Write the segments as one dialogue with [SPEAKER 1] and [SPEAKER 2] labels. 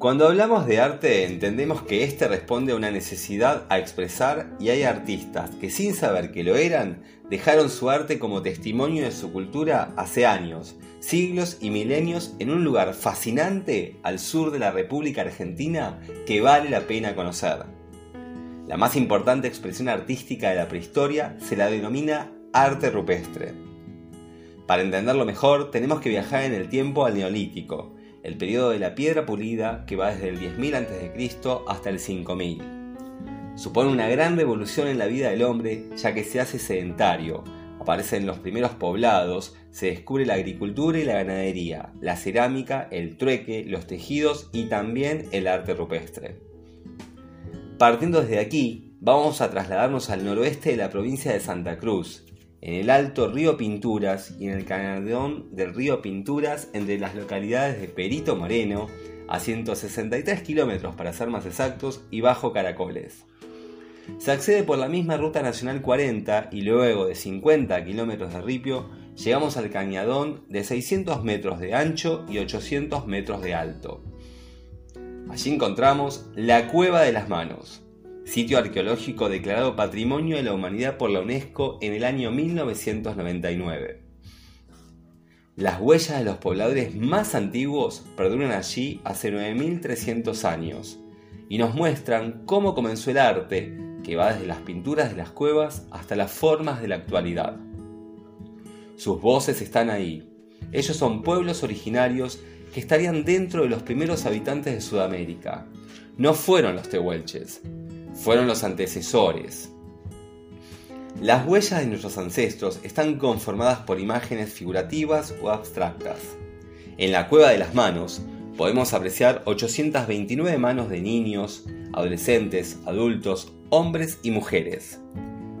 [SPEAKER 1] Cuando hablamos de arte entendemos que éste responde a una necesidad a expresar y hay artistas que sin saber que lo eran dejaron su arte como testimonio de su cultura hace años, siglos y milenios en un lugar fascinante al sur de la República Argentina que vale la pena conocer. La más importante expresión artística de la prehistoria se la denomina arte rupestre. Para entenderlo mejor tenemos que viajar en el tiempo al Neolítico, el periodo de la piedra pulida que va desde el 10.000 a.C. hasta el 5.000. Supone una gran revolución en la vida del hombre ya que se hace sedentario, aparecen los primeros poblados, se descubre la agricultura y la ganadería, la cerámica, el trueque, los tejidos y también el arte rupestre. Partiendo desde aquí, vamos a trasladarnos al noroeste de la provincia de Santa Cruz, en el alto río Pinturas y en el canadón del río Pinturas entre las localidades de Perito Moreno, a 163 kilómetros para ser más exactos, y Bajo Caracoles. Se accede por la misma Ruta Nacional 40 y luego de 50 kilómetros de ripio llegamos al cañadón de 600 metros de ancho y 800 metros de alto. Allí encontramos la Cueva de las Manos, sitio arqueológico declarado Patrimonio de la Humanidad por la UNESCO en el año 1999. Las huellas de los pobladores más antiguos perduran allí hace 9.300 años y nos muestran cómo comenzó el arte, que va desde las pinturas de las cuevas hasta las formas de la actualidad. Sus voces están ahí. Ellos son pueblos originarios que estarían dentro de los primeros habitantes de Sudamérica. No fueron los tehuelches, fueron los antecesores. Las huellas de nuestros ancestros están conformadas por imágenes figurativas o abstractas. En la cueva de las manos podemos apreciar 829 manos de niños, adolescentes, adultos, hombres y mujeres.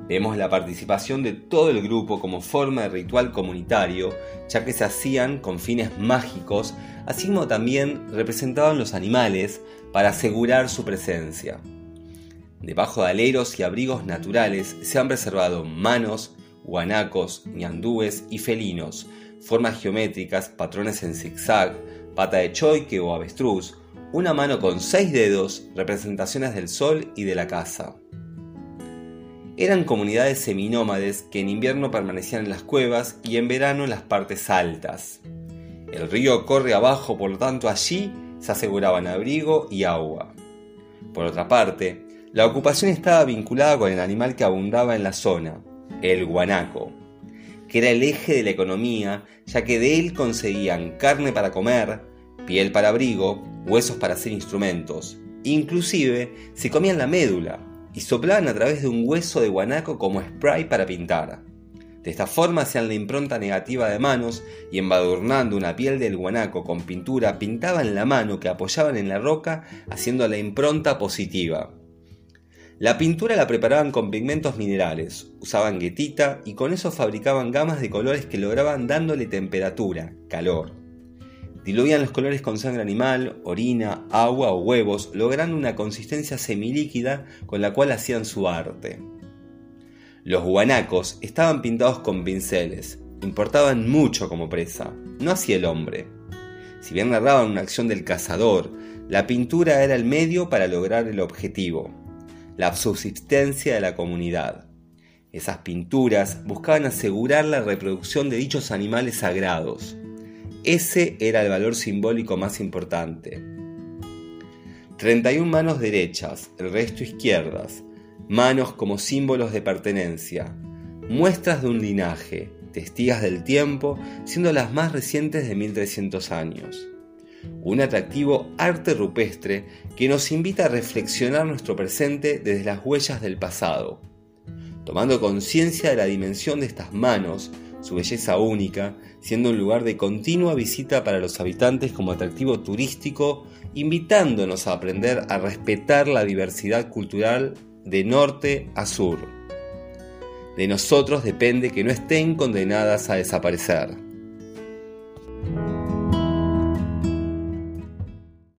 [SPEAKER 1] Vemos la participación de todo el grupo como forma de ritual comunitario, ya que se hacían con fines mágicos, así como también representaban los animales para asegurar su presencia. Debajo de aleros y abrigos naturales se han preservado manos, guanacos, ñandúes y felinos, formas geométricas, patrones en zigzag, pata de choique o avestruz, una mano con seis dedos, representaciones del sol y de la casa. Eran comunidades seminómades que en invierno permanecían en las cuevas y en verano en las partes altas. El río corre abajo, por lo tanto allí se aseguraban abrigo y agua. Por otra parte, la ocupación estaba vinculada con el animal que abundaba en la zona, el guanaco, que era el eje de la economía, ya que de él conseguían carne para comer, piel para abrigo, huesos para hacer instrumentos. Inclusive se comían la médula y soplaban a través de un hueso de guanaco como spray para pintar. De esta forma hacían la impronta negativa de manos y embadurnando una piel del guanaco con pintura pintaban la mano que apoyaban en la roca haciendo la impronta positiva. La pintura la preparaban con pigmentos minerales, usaban guetita y con eso fabricaban gamas de colores que lograban dándole temperatura, calor. Diluían los colores con sangre animal, orina, agua o huevos, logrando una consistencia semilíquida con la cual hacían su arte. Los guanacos estaban pintados con pinceles, importaban mucho como presa, no hacía el hombre. Si bien narraban una acción del cazador, la pintura era el medio para lograr el objetivo, la subsistencia de la comunidad. Esas pinturas buscaban asegurar la reproducción de dichos animales sagrados. Ese era el valor simbólico más importante. 31 manos derechas, el resto izquierdas, manos como símbolos de pertenencia, muestras de un linaje, testigas del tiempo, siendo las más recientes de 1300 años un atractivo arte rupestre que nos invita a reflexionar nuestro presente desde las huellas del pasado, tomando conciencia de la dimensión de estas manos, su belleza única, siendo un lugar de continua visita para los habitantes como atractivo turístico, invitándonos a aprender a respetar la diversidad cultural de norte a sur. De nosotros depende que no estén condenadas a desaparecer.